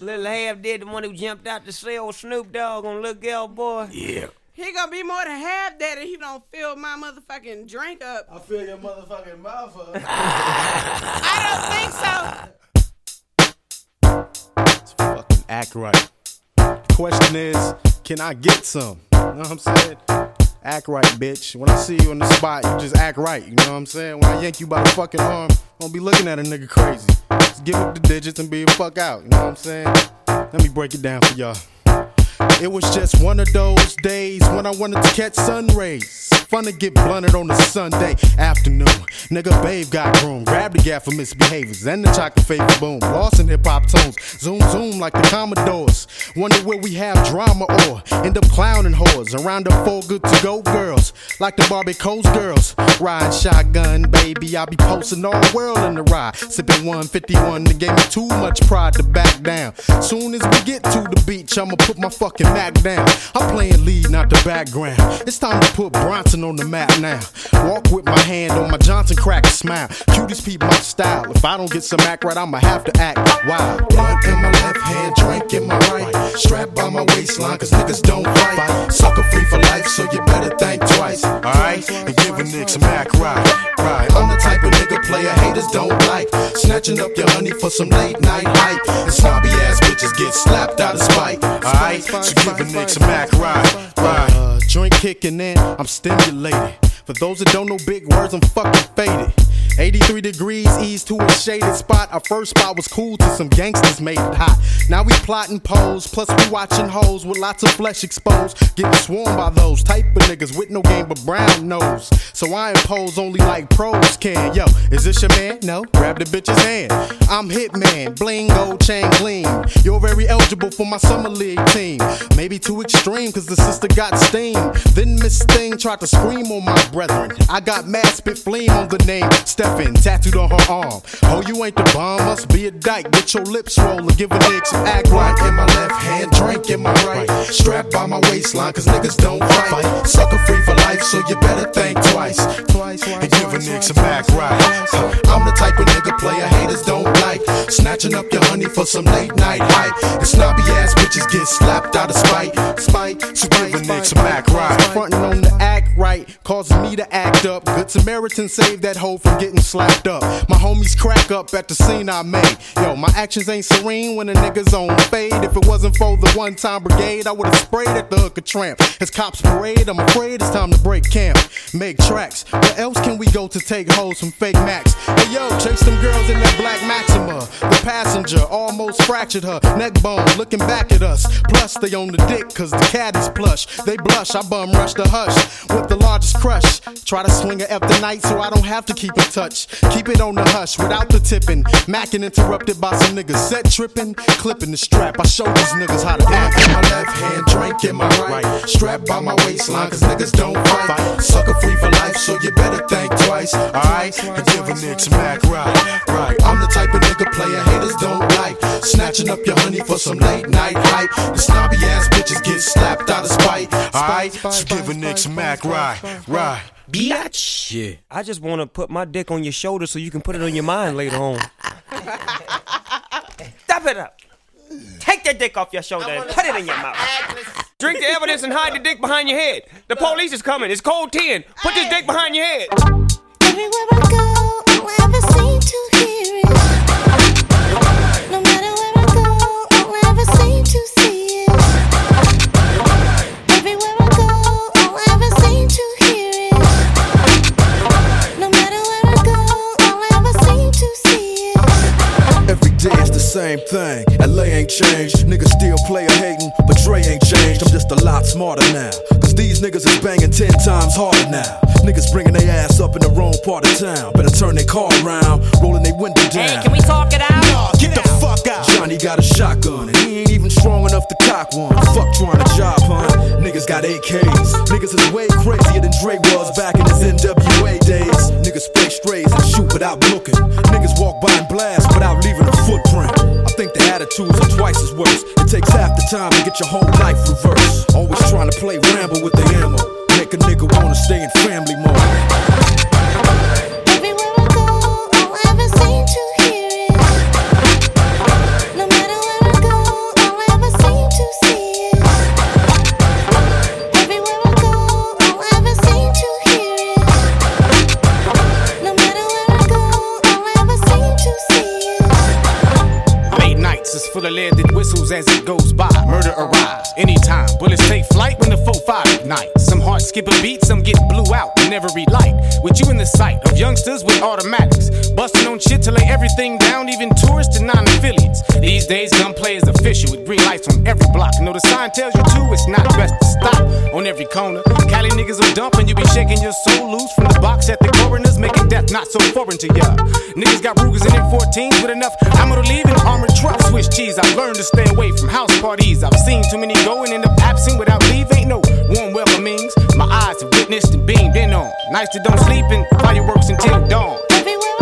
Little half dead, the one who jumped out to sell Snoop Dogg on Little Girl Boy. Yeah. He gonna be more than half dead if he don't fill my motherfucking drink up. I fill your motherfucking mouth up. I don't think so. fucking act right. The question is, can I get some? You know what I'm saying? Act right, bitch. When I see you in the spot, you just act right. You know what I'm saying? When I yank you by the fucking arm, I don't be looking at a nigga crazy. Just give up the digits and be a fuck out. You know what I'm saying? Let me break it down for y'all. It was just one of those days when I wanted to catch sun rays. Fun to get blunted on a Sunday afternoon. Nigga, babe got room. Grab the gap for misbehaviors and the chocolate favor boom. Lost in hip hop tones. Zoom, zoom like the Commodores. Wonder where we have drama or end up clowning whores. Around the four good to go girls. Like the Barbie Coast girls. Ride shotgun, baby. I'll be posting all the world in the ride. Sipping 151. That gave me too much pride to back down. Soon as we get to the beach, I'ma put my fucking Mac down. I'm playing lead, not the background. It's time to put Bronson on the map now. Walk with my hand on my Johnson cracker smile. Cuties peep my style. If I don't get some act right, I'ma have to act wild. Blunt in my left hand, drink in my right. Strapped by my waistline, cause niggas don't fight. Sucker free for life, so you better think twice. Alright? And give a nigga some act right. Right. I'm the type of nigga player haters don't like. Snatching up your honey for some late night hype. And snobby ass bitches get slapped out of spite. Alright? So give a nigga some act right. Right. Uh, joint kicking in, I'm stimulated. For those that don't know big words, I'm fucking faded. 83 degrees, ease to a shaded spot. Our first spot was cool till some gangsters made it hot. Now we plotting pose, plus we watching hoes with lots of flesh exposed. Getting swarmed by those type of niggas with no game but brown nose. So I impose only like pros can. Yo, is this your man? No, grab the bitch's hand. I'm Hittman, bling, gold chain gleam. You're very eligible for my summer league team. Maybe too extreme, cause the sister got steam. Then Miss Thing tried to scream on my brethren. I got mad spit flame on the name Stefan, tattooed on her arm. Oh, you ain't the bomb, must be a dyke. Get your lips rolling, give a nigga some act right. in my left hand, drink in my right. Strapped by my waistline, cause niggas don't fight. Sucker free for life, so you better think twice. And give a nigga some act right. I'm the type of nigga player haters don't like. Snatching up your honey for some late night hype. And snobby ass bitches get slapped out of spite. Spite, so give a nigga some act right. Frontin' on the act right causes me to act up. Good Samaritan saved that hoe from getting slapped up. My homies crack up at the scene I made. Yo, my actions ain't serene when a nigga's on fade. If it wasn't for the one time brigade, I would've sprayed at the hook of tramp. As cops parade, I'm afraid it's time to break camp. Make tracks. Where else can we go to take hoes from fake Max? Hey yo, chase them girls in that black Maxima. The passenger almost fractured her neck bone, looking back at us. Plus, they on the dick, cause the cat is plush. They blush, I bum rush the hush with the largest crush. Try to swing a F the night so I don't have to keep in touch. Keep it on the hush without the tipping. Mackin' interrupted by some niggas set tripping, clipping the strap. I show these niggas how to act. in my left hand, drink in my right. Strap by my waistline, cause niggas don't fight. Sucker free for life, so you better think twice. Alright? And give a nigga some act right. Right. I'm the type of nigga player haters don't like. Snatching up your honey for some late night hype. The snobby ass bitches get slapped out of spite. Alright? So give a nigga some Mac right, right. Biatch. Yeah. I just want to put my dick on your shoulder so you can put it on your mind later on. Stop it up. Take that dick off your shoulder and put it in your mouth. Drink the evidence and hide the dick behind your head. The police is coming. It's cold 10. Put this dick behind your head. Everywhere I go, all I ever seem to hear is. It's the same thing. LA ain't changed. Niggas still player hating, but Dre ain't changed. I'm just a lot smarter now. Cause these niggas is banging ten times harder now. Niggas bringing their ass up in the wrong part of town. Better turn their car around, rolling their window down. Hey, can we talk it out? Nah, get the fuck out. Johnny got a shotgun, and he ain't even strong enough to cock one. Fuck trying to job hunt. Niggas got AKs. Niggas is way crazier than Dre was back in his NWA days. Niggas spray strays and shoot without looking. Niggas walk by and blast without leaving a footprint. Attitudes are twice as worse. It takes half the time to get your whole life reversed. Always trying to play Rambo with the ammo. Make a nigga wanna stay in family mode. As it goes by. Murder arrives anytime. Bullets take flight when the 4-5 ignites. Some hearts skip a beat, some get blew out and never relight. With you in the sight of youngsters with automatics. Busting on shit to lay everything down, even tourists and non-affiliates. These days, gunplay is official with green lights on every block. Know the sign tells you to, it's not best to stop on every corner. Cali niggas will dump and you be shaking your soul loose from the box at the coroners, making death not so foreign to ya. Niggas got Rugers and M14s with enough ammo to leave in armored trucks. Swiss cheese, I've learned to stay away from house parties. I've seen too many go and end up absent without leave. Ain't no warm welcomings. My eyes have witnessed and beamed in on. Nights that don't sleep and fireworks until dawn. Everywhere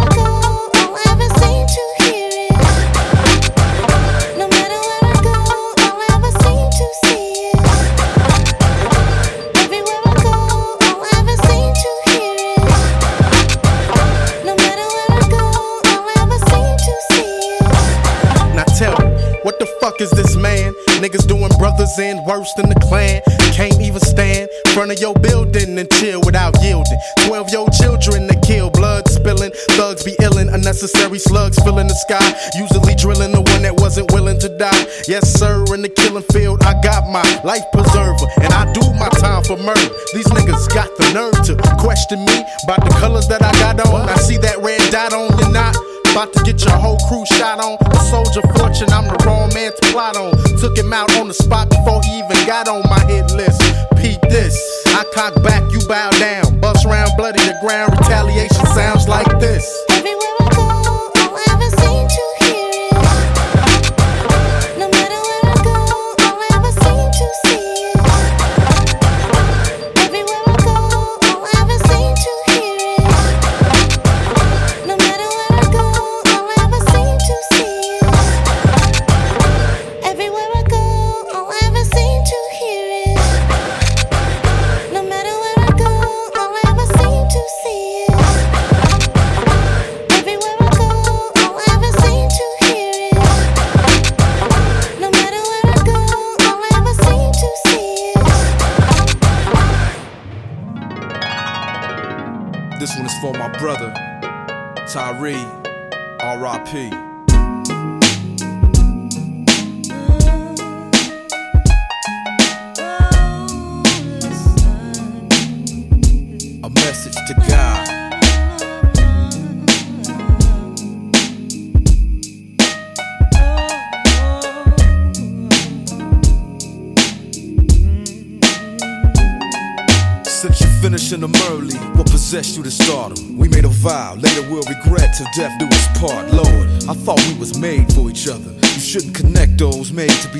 brothers in worse than the clan. Can't even stand in front of your building and chill without yielding. Twelve year old children that kill, blood spilling. Thugs be illin', unnecessary slugs filling the sky. Usually drilling the one that wasn't willing to die. Yes, sir, in the killing field, I got my life preserver. And I do my time for murder. These niggas got the nerve to question me about the colors that I got on. I see that red dot on your knot. About to get your whole crew shot on. A soldier fortune, I'm the wrong man to plot on. Took him out on the spot before he even got on my hit list. Peep this. I cock back, you bow down. Bust round, bloody the ground. Retaliation sounds like this.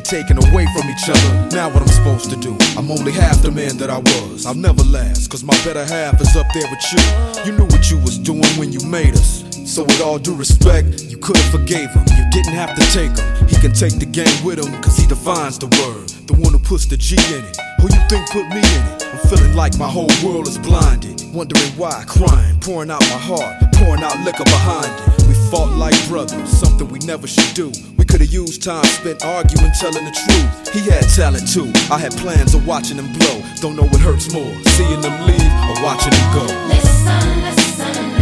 Taken away from each other. Now what I'm supposed to do? I'm only half the man that I was. I'll never last, cause my better half is up there with you. You knew what you was doing when you made us. So with all due respect, you could've forgave him. You didn't have to take him. He can take the game with him, cause he defines the word. The one who puts the G in it. Who you think put me in it? I'm feeling like my whole world is blinded. Wondering why, crying, pouring out my heart, pouring out liquor behind it. We fought like brothers, something we never should do. Could've used time spent arguing, telling the truth. He had talent too. I had plans of watching him blow. Don't know what hurts more, seeing them leave or watching him go. Listen, listen.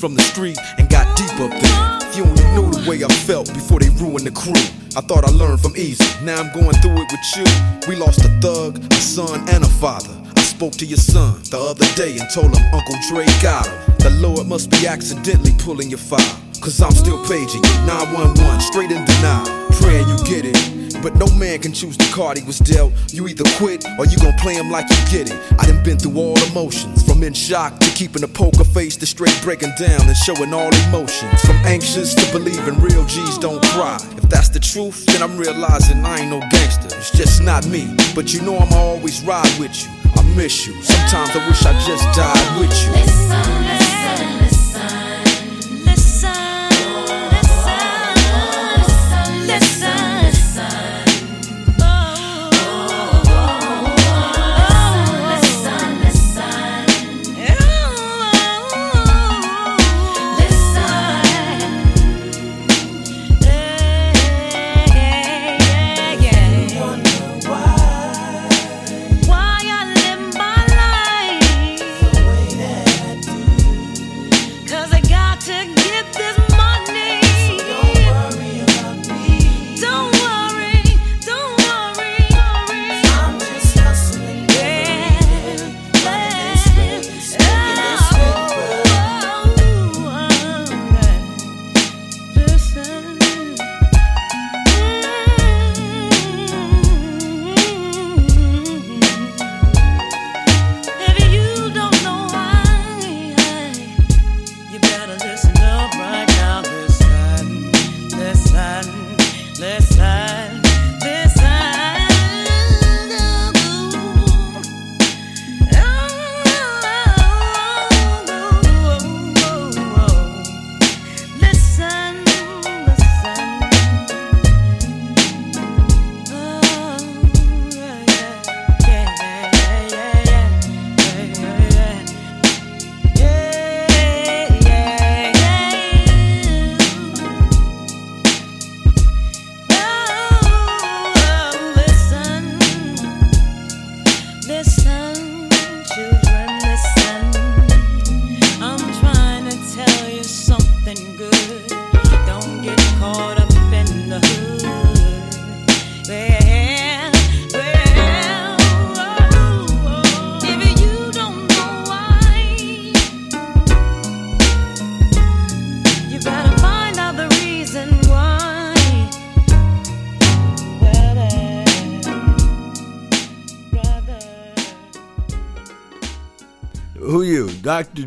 From the street and got deep up there. If you only knew the way I felt before they ruined the crew. I thought I learned from Eazy, now I'm going through it with you. We lost a thug, a son, and a father. I spoke to your son the other day and told him Uncle Dre got him. The Lord must be accidentally pulling your file. Cause I'm still paging you, 911, straight in denial. Praying you get it. But no man can choose the card he was dealt. You either quit or you gon' play him like you get it. I done been through all emotions, from in shock to keeping a poker face to straight breaking down and showing all emotions. From anxious to believing real G's don't cry. If that's the truth, then I'm realizing I ain't no gangster. It's just not me. But you know I'ma always ride with you. I miss you. Sometimes I wish I just died with you.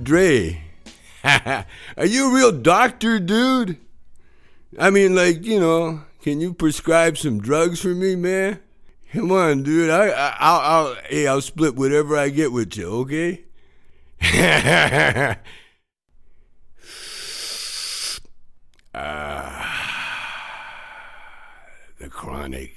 Dre? Are you a real doctor, dude? I mean, like, you know, can you prescribe some drugs for me, man? Come on, dude. I, I I'll, I'll, hey, I'll split whatever I get with you, okay? Ah, the chronic.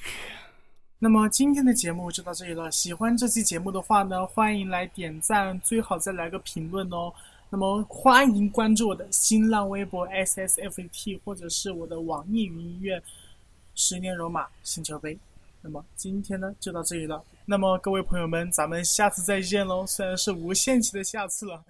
那么今天的节目就到这里了。喜欢这期节目的话呢，欢迎来点赞，最好再来个评论哦。那么欢迎关注我的新浪微博 ssft，或者是我的网易云音乐十年罗马星球杯。那么今天呢就到这里了。那么各位朋友们，咱们下次再见喽！虽然是无限期的下次了。